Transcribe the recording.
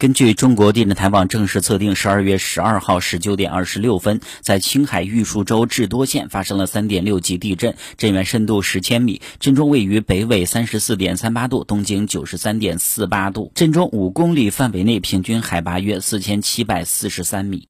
根据中国地震台网正式测定十二月十二号十九点二十六分在青海玉树州智多县发生了三点六级地震震源深度十千米震中位于北纬三十四点三八度东经九十三点四八度震中五公里范围内平均海拔约四千七百四十三米。